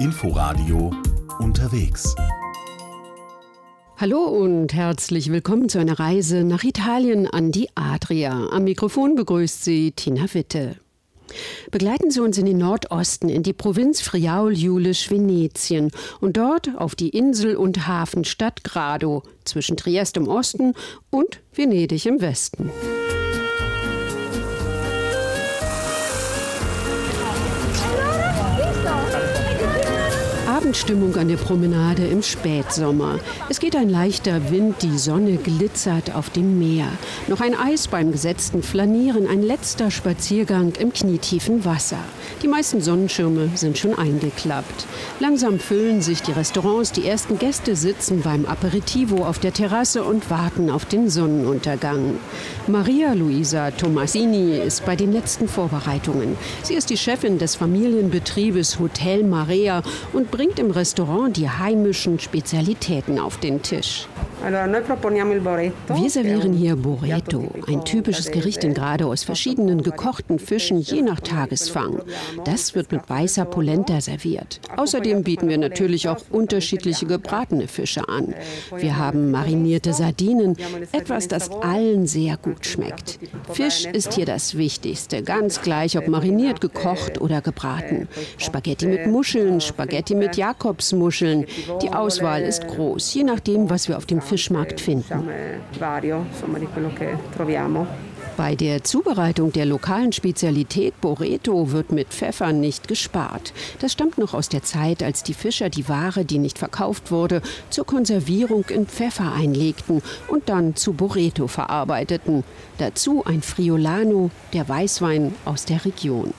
Inforadio unterwegs. Hallo und herzlich willkommen zu einer Reise nach Italien an die Adria. Am Mikrofon begrüßt Sie Tina Witte. Begleiten Sie uns in den Nordosten, in die Provinz Friaul-Julisch-Venetien und dort auf die Insel- und Hafenstadt Grado zwischen Triest im Osten und Venedig im Westen. Abendstimmung an der Promenade im Spätsommer. Es geht ein leichter Wind, die Sonne glitzert auf dem Meer. Noch ein Eis beim gesetzten Flanieren, ein letzter Spaziergang im knietiefen Wasser. Die meisten Sonnenschirme sind schon eingeklappt. Langsam füllen sich die Restaurants, die ersten Gäste sitzen beim Aperitivo auf der Terrasse und warten auf den Sonnenuntergang. Maria Luisa Tomasini ist bei den letzten Vorbereitungen. Sie ist die Chefin des Familienbetriebes Hotel Marea und bringt im Restaurant die heimischen Spezialitäten auf den Tisch. Wir servieren hier Boreto, ein typisches Gericht in Grado aus verschiedenen gekochten Fischen je nach Tagesfang. Das wird mit weißer Polenta serviert. Außerdem bieten wir natürlich auch unterschiedliche gebratene Fische an. Wir haben marinierte Sardinen, etwas, das allen sehr gut schmeckt. Fisch ist hier das Wichtigste, ganz gleich ob mariniert, gekocht oder gebraten. Spaghetti mit Muscheln, Spaghetti mit Jakobsmuscheln. Die Auswahl ist groß, je nachdem, was wir auf dem Fischmarkt finden. Bei der Zubereitung der lokalen Spezialität Boreto wird mit Pfeffer nicht gespart. Das stammt noch aus der Zeit, als die Fischer die Ware, die nicht verkauft wurde, zur Konservierung in Pfeffer einlegten und dann zu Boreto verarbeiteten. Dazu ein Friolano, der Weißwein aus der Region.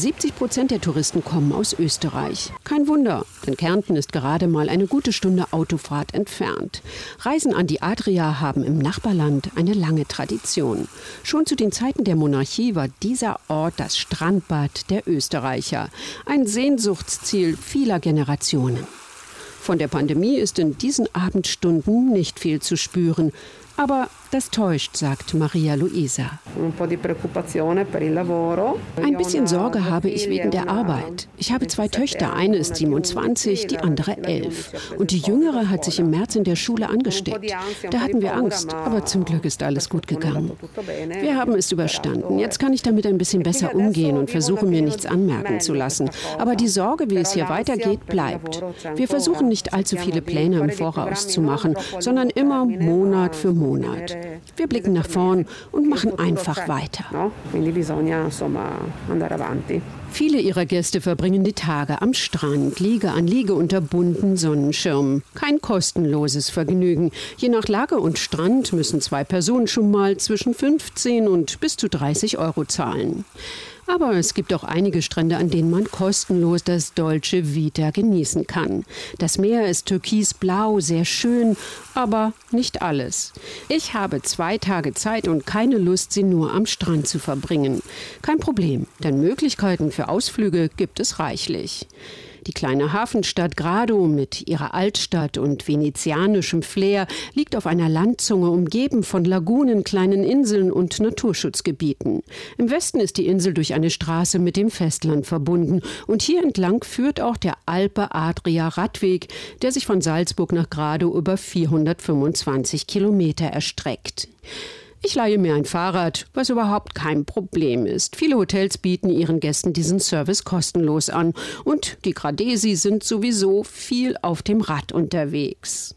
70 Prozent der Touristen kommen aus Österreich. Kein Wunder, denn Kärnten ist gerade mal eine gute Stunde Autofahrt entfernt. Reisen an die Adria haben im Nachbarland eine lange Tradition. Schon zu den Zeiten der Monarchie war dieser Ort das Strandbad der Österreicher, ein Sehnsuchtsziel vieler Generationen. Von der Pandemie ist in diesen Abendstunden nicht viel zu spüren. Aber das täuscht, sagt Maria Luisa. Ein bisschen Sorge habe ich wegen der Arbeit. Ich habe zwei Töchter, eine ist 27, die andere 11. Und die jüngere hat sich im März in der Schule angesteckt. Da hatten wir Angst, aber zum Glück ist alles gut gegangen. Wir haben es überstanden. Jetzt kann ich damit ein bisschen besser umgehen und versuche mir nichts anmerken zu lassen. Aber die Sorge, wie es hier weitergeht, bleibt. Wir versuchen nicht allzu viele Pläne im Voraus zu machen, sondern immer Monat für Monat. Wir blicken nach vorn und machen einfach weiter. Viele ihrer Gäste verbringen die Tage am Strand, Liege an Liege unter bunten Sonnenschirmen. Kein kostenloses Vergnügen. Je nach Lage und Strand müssen zwei Personen schon mal zwischen 15 und bis zu 30 Euro zahlen. Aber es gibt auch einige Strände, an denen man kostenlos das Dolce Vita genießen kann. Das Meer ist türkisblau, sehr schön, aber nicht alles. Ich habe zwei Tage Zeit und keine Lust, sie nur am Strand zu verbringen. Kein Problem, denn Möglichkeiten für Ausflüge gibt es reichlich. Die kleine Hafenstadt Grado mit ihrer Altstadt und venezianischem Flair liegt auf einer Landzunge umgeben von Lagunen, kleinen Inseln und Naturschutzgebieten. Im Westen ist die Insel durch eine Straße mit dem Festland verbunden und hier entlang führt auch der Alpe Adria Radweg, der sich von Salzburg nach Grado über 425 Kilometer erstreckt. Ich leihe mir ein Fahrrad, was überhaupt kein Problem ist. Viele Hotels bieten ihren Gästen diesen Service kostenlos an und die Gradesi sind sowieso viel auf dem Rad unterwegs.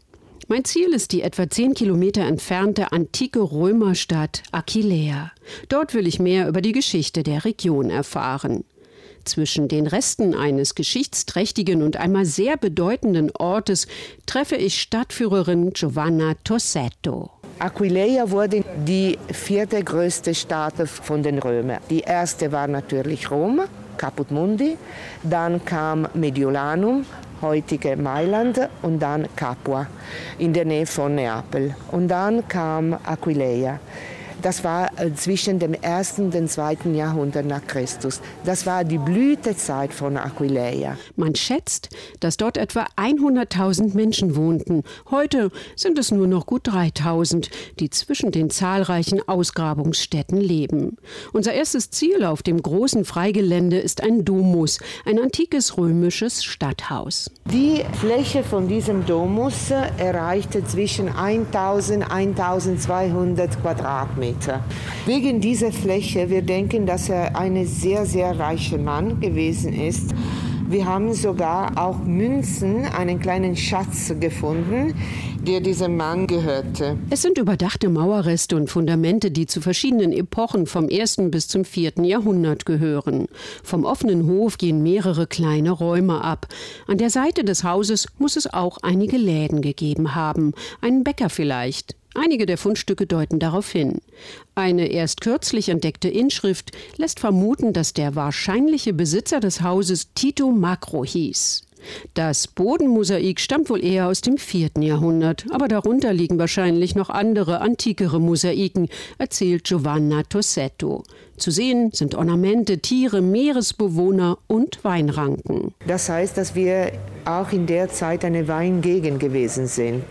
Mein Ziel ist die etwa zehn Kilometer entfernte antike Römerstadt Aquileia. Dort will ich mehr über die Geschichte der Region erfahren. Zwischen den Resten eines geschichtsträchtigen und einmal sehr bedeutenden Ortes treffe ich Stadtführerin Giovanna Tossetto. Aquileia wurde die vierte größte Stadt von den Römern. Die erste war natürlich Rom, Caput Mundi, dann kam Mediolanum, heutige Mailand und dann Capua in der Nähe von Neapel und dann kam Aquileia. Das war äh, zwischen dem ersten und dem zweiten Jahrhundert nach Christus. Das war die Blütezeit von Aquileia. Man schätzt, dass dort etwa 100.000 Menschen wohnten. Heute sind es nur noch gut 3.000, die zwischen den zahlreichen Ausgrabungsstätten leben. Unser erstes Ziel auf dem großen Freigelände ist ein Domus, ein antikes römisches Stadthaus. Die Fläche von diesem Domus erreichte zwischen 1000 und 1200 Quadratmeter. Wegen dieser Fläche, wir denken, dass er ein sehr, sehr reicher Mann gewesen ist. Wir haben sogar auch Münzen, einen kleinen Schatz gefunden, der diesem Mann gehörte. Es sind überdachte Mauerreste und Fundamente, die zu verschiedenen Epochen vom 1. bis zum 4. Jahrhundert gehören. Vom offenen Hof gehen mehrere kleine Räume ab. An der Seite des Hauses muss es auch einige Läden gegeben haben, einen Bäcker vielleicht. Einige der Fundstücke deuten darauf hin. Eine erst kürzlich entdeckte Inschrift lässt vermuten, dass der wahrscheinliche Besitzer des Hauses Tito Macro hieß. Das Bodenmosaik stammt wohl eher aus dem vierten Jahrhundert, aber darunter liegen wahrscheinlich noch andere, antikere Mosaiken, erzählt Giovanna Tossetto. Zu sehen sind Ornamente, Tiere, Meeresbewohner und Weinranken. Das heißt, dass wir auch in der Zeit eine Weingegend gewesen sind.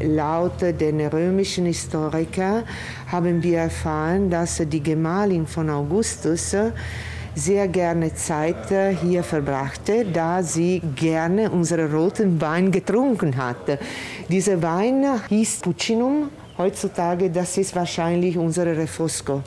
Laut den römischen Historikern haben wir erfahren, dass die Gemahlin von Augustus sehr gerne Zeit hier verbrachte, da sie gerne unseren roten Wein getrunken hatte. Dieser Wein hieß Puccinum. Heutzutage, das ist wahrscheinlich unsere Refosco.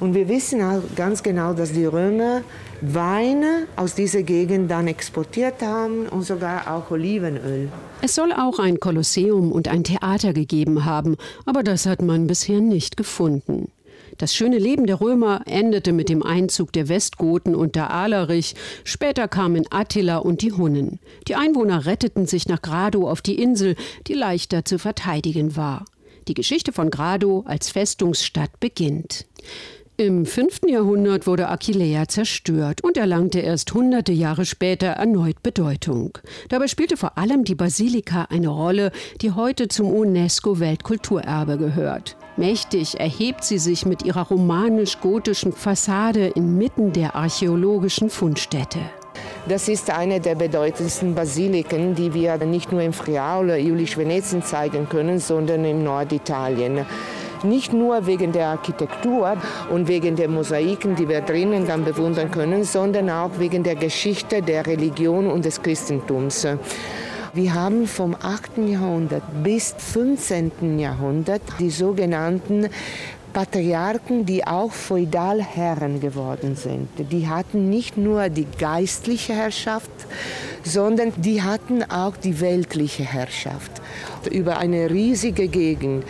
Und wir wissen auch ganz genau, dass die Römer Weine aus dieser Gegend dann exportiert haben und sogar auch Olivenöl. Es soll auch ein Kolosseum und ein Theater gegeben haben, aber das hat man bisher nicht gefunden. Das schöne Leben der Römer endete mit dem Einzug der Westgoten unter Alarich. Später kamen Attila und die Hunnen. Die Einwohner retteten sich nach Grado auf die Insel, die leichter zu verteidigen war. Die Geschichte von Grado als Festungsstadt beginnt. Im 5. Jahrhundert wurde Aquileia zerstört und erlangte erst hunderte Jahre später erneut Bedeutung. Dabei spielte vor allem die Basilika eine Rolle, die heute zum UNESCO-Weltkulturerbe gehört. Mächtig erhebt sie sich mit ihrer romanisch-gotischen Fassade inmitten der archäologischen Fundstätte. Das ist eine der bedeutendsten Basiliken, die wir nicht nur im Friaul, Jülich-Venetien zeigen können, sondern in Norditalien. Nicht nur wegen der Architektur und wegen der Mosaiken, die wir drinnen dann bewundern können, sondern auch wegen der Geschichte der Religion und des Christentums. Wir haben vom 8. Jahrhundert bis 15. Jahrhundert die sogenannten Patriarchen, die auch Feudalherren geworden sind. Die hatten nicht nur die geistliche Herrschaft, sondern die hatten auch die weltliche Herrschaft über eine riesige Gegend.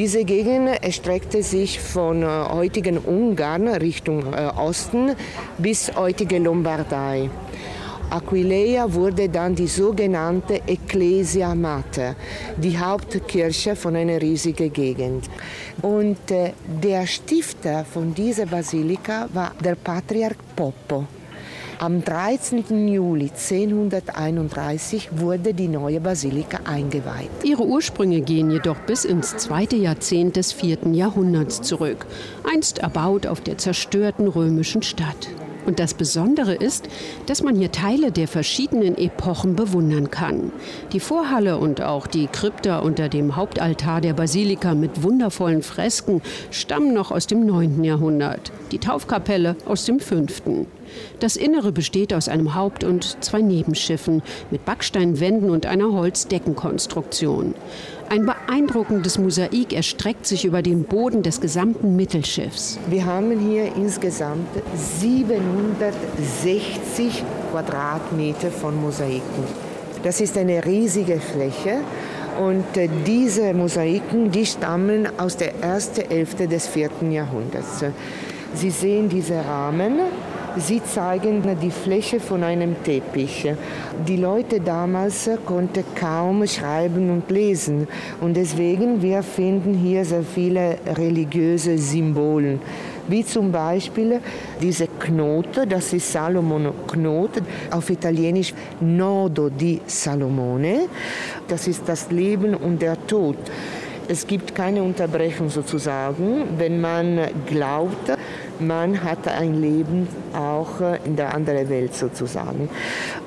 Diese Gegend erstreckte sich von äh, heutigen Ungarn Richtung äh, Osten bis heutige Lombardei. Aquileia wurde dann die sogenannte Ecclesia Mater, die Hauptkirche von einer riesigen Gegend. Und äh, der Stifter von dieser Basilika war der Patriarch Poppo. Am 13. Juli 1031 wurde die neue Basilika eingeweiht. Ihre Ursprünge gehen jedoch bis ins zweite Jahrzehnt des vierten Jahrhunderts zurück, einst erbaut auf der zerstörten römischen Stadt. Und das Besondere ist, dass man hier Teile der verschiedenen Epochen bewundern kann. Die Vorhalle und auch die Krypta unter dem Hauptaltar der Basilika mit wundervollen Fresken stammen noch aus dem 9. Jahrhundert, die Taufkapelle aus dem 5. Das Innere besteht aus einem Haupt- und zwei Nebenschiffen mit Backsteinwänden und einer Holzdeckenkonstruktion. Ein beeindruckendes Mosaik erstreckt sich über den Boden des gesamten Mittelschiffs. Wir haben hier insgesamt 760 Quadratmeter von Mosaiken. Das ist eine riesige Fläche. Und äh, diese Mosaiken, die stammen aus der ersten Hälfte des vierten Jahrhunderts. Sie sehen diese Rahmen Sie zeigen die Fläche von einem Teppich. Die Leute damals konnten kaum schreiben und lesen und deswegen wir finden hier sehr viele religiöse Symbole wie zum Beispiel diese Knote, das ist Salomon Knote, auf Italienisch Nodo di Salomone, das ist das Leben und der Tod. Es gibt keine Unterbrechung sozusagen, wenn man glaubt, man hat ein Leben auch äh, in der anderen Welt sozusagen.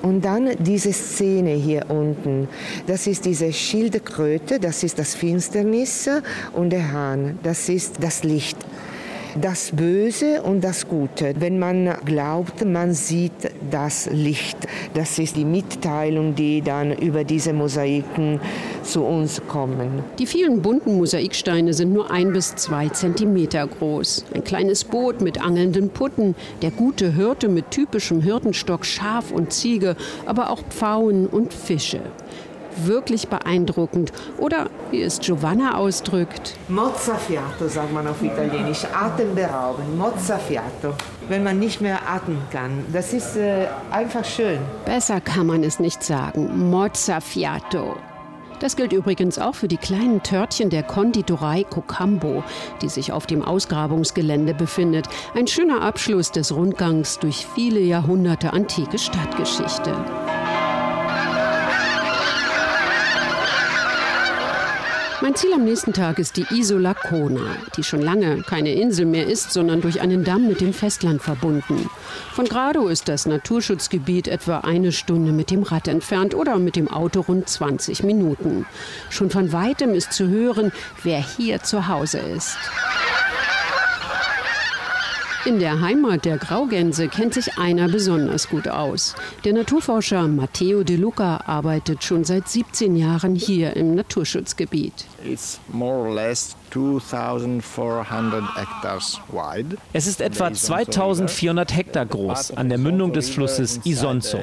Und dann diese Szene hier unten, das ist diese Schildkröte, das ist das Finsternis und der Hahn, das ist das Licht das Böse und das Gute. Wenn man glaubt, man sieht das Licht. Das ist die Mitteilung, die dann über diese Mosaiken zu uns kommen. Die vielen bunten Mosaiksteine sind nur ein bis zwei Zentimeter groß. Ein kleines Boot mit angelnden Putten, der gute Hirte mit typischem Hirtenstock, Schaf und Ziege, aber auch Pfauen und Fische wirklich beeindruckend. Oder wie es Giovanna ausdrückt. Mozzafiato sagt man auf Italienisch. Atemberauben. Mozzafiato. Wenn man nicht mehr atmen kann. Das ist äh, einfach schön. Besser kann man es nicht sagen. Mozzafiato. Das gilt übrigens auch für die kleinen Törtchen der Konditorei Cocambo, die sich auf dem Ausgrabungsgelände befindet. Ein schöner Abschluss des Rundgangs durch viele Jahrhunderte antike Stadtgeschichte. Mein Ziel am nächsten Tag ist die Isola Kona, die schon lange keine Insel mehr ist, sondern durch einen Damm mit dem Festland verbunden. Von Grado ist das Naturschutzgebiet etwa eine Stunde mit dem Rad entfernt oder mit dem Auto rund 20 Minuten. Schon von weitem ist zu hören, wer hier zu Hause ist. In der Heimat der Graugänse kennt sich einer besonders gut aus. Der Naturforscher Matteo De Luca arbeitet schon seit 17 Jahren hier im Naturschutzgebiet. It's more or less 2400 hectares wide. Es ist etwa 2400 Hektar groß an der Mündung des Flusses Isonzo.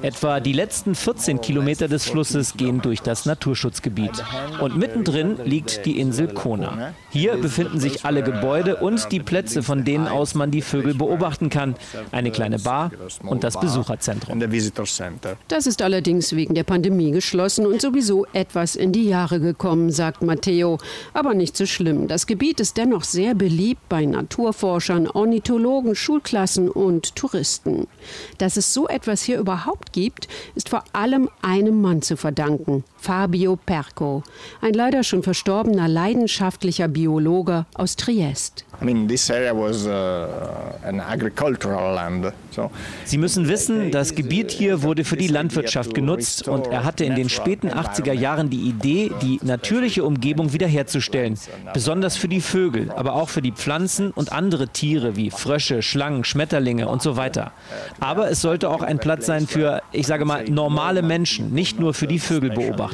Etwa die letzten 14 Kilometer des Flusses gehen durch das Naturschutzgebiet. Und mittendrin liegt die Insel Kona. Hier befinden sich alle Gebäude und die Plätze, von denen aus man die Vögel beobachten kann. Eine kleine Bar und das Besucherzentrum. Das ist allerdings wegen der Pandemie geschlossen und sowieso etwas in die Jahre gekommen, sagt Matteo. Aber nicht so schlimm. Das Gebiet ist dennoch sehr beliebt bei Naturforschern, Ornithologen, Schulklassen und Touristen. Dass es so etwas hier überhaupt gibt, ist vor allem einem Mann zu verdanken, Fabio Perco, ein leider schon verstorbener leidenschaftlicher Biologe aus Triest. I mean, this area was uh, an agricultural land. So Sie müssen wissen, das Gebiet hier wurde für die Landwirtschaft genutzt und er hatte in den späten 80er Jahren die Idee, die natürliche Umgebung wiederherzustellen, besonders für die Vögel, aber auch für die Pflanzen und andere Tiere wie Frösche, Schlangen, Schmetterlinge und so weiter. Aber es sollte auch ein Platz sein für, ich sage mal, normale Menschen, nicht nur für die Vögelbeobachter.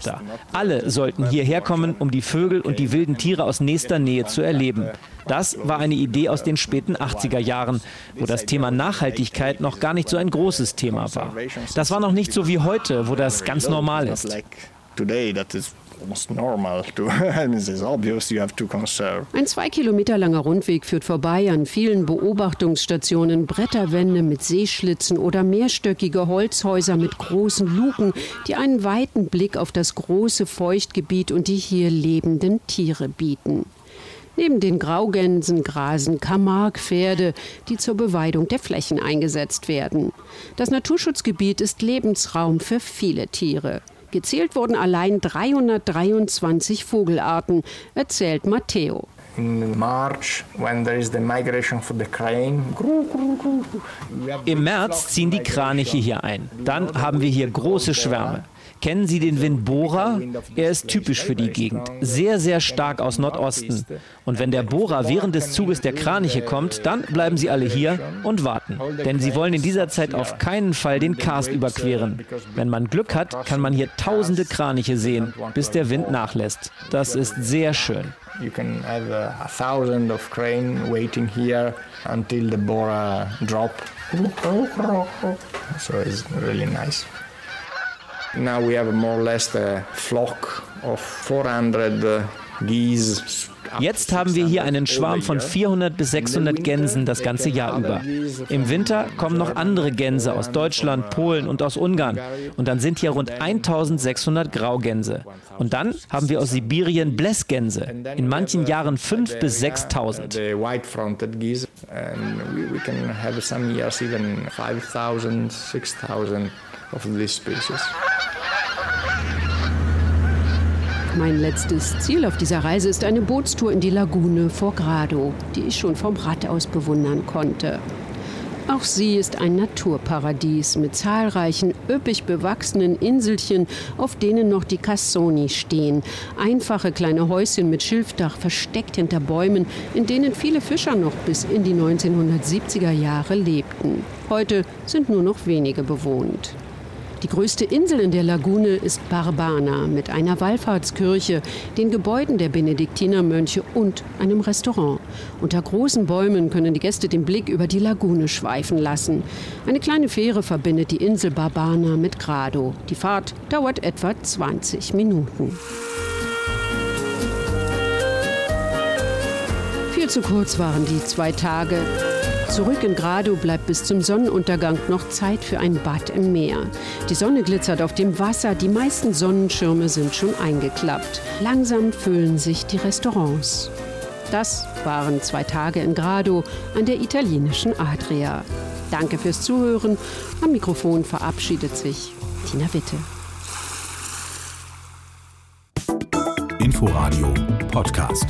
Alle sollten hierher kommen, um die Vögel und die wilden Tiere aus nächster Nähe zu erleben. Das war eine Idee aus den späten 80er Jahren, wo das Thema Nachhaltigkeit noch gar nicht so ein großes Thema war. Das war noch nicht so wie heute, wo das ganz normal ist. Ein zwei Kilometer langer Rundweg führt vorbei an vielen Beobachtungsstationen, Bretterwände mit Seeschlitzen oder mehrstöckige Holzhäuser mit großen Luken, die einen weiten Blick auf das große Feuchtgebiet und die hier lebenden Tiere bieten. Neben den Graugänsen grasen Camargue-Pferde, die zur Beweidung der Flächen eingesetzt werden. Das Naturschutzgebiet ist Lebensraum für viele Tiere. Gezählt wurden allein 323 Vogelarten, erzählt Matteo. Im März ziehen die Kraniche hier ein. Dann haben wir hier große Schwärme. Kennen Sie den Wind Bora? Er ist typisch für die Gegend, sehr, sehr stark aus Nordosten. Und wenn der Bora während des Zuges der Kraniche kommt, dann bleiben sie alle hier und warten. Denn sie wollen in dieser Zeit auf keinen Fall den Karst überqueren. Wenn man Glück hat, kann man hier tausende Kraniche sehen, bis der Wind nachlässt. Das ist sehr schön. You can have a thousand of crane waiting here until the Bora drop. So it's really nice. Now we have more or less a flock of 400 geese Jetzt haben wir hier einen Schwarm von 400 bis 600 Gänsen das ganze Jahr über. Im Winter kommen noch andere Gänse aus Deutschland, Polen und aus Ungarn. Und dann sind hier rund 1600 Graugänse. Und dann haben wir aus Sibirien Blässgänse. In manchen Jahren 5 bis 6000. Mein letztes Ziel auf dieser Reise ist eine Bootstour in die Lagune vor Grado, die ich schon vom Rad aus bewundern konnte. Auch sie ist ein Naturparadies mit zahlreichen üppig bewachsenen Inselchen, auf denen noch die Cassoni stehen. Einfache kleine Häuschen mit Schilfdach versteckt hinter Bäumen, in denen viele Fischer noch bis in die 1970er Jahre lebten. Heute sind nur noch wenige bewohnt. Die größte Insel in der Lagune ist Barbana mit einer Wallfahrtskirche, den Gebäuden der Benediktinermönche und einem Restaurant. Unter großen Bäumen können die Gäste den Blick über die Lagune schweifen lassen. Eine kleine Fähre verbindet die Insel Barbana mit Grado. Die Fahrt dauert etwa 20 Minuten. Viel zu kurz waren die zwei Tage. Zurück in Grado bleibt bis zum Sonnenuntergang noch Zeit für ein Bad im Meer. Die Sonne glitzert auf dem Wasser, die meisten Sonnenschirme sind schon eingeklappt. Langsam füllen sich die Restaurants. Das waren zwei Tage in Grado an der italienischen Adria. Danke fürs Zuhören. Am Mikrofon verabschiedet sich Tina Witte. Inforadio Podcast.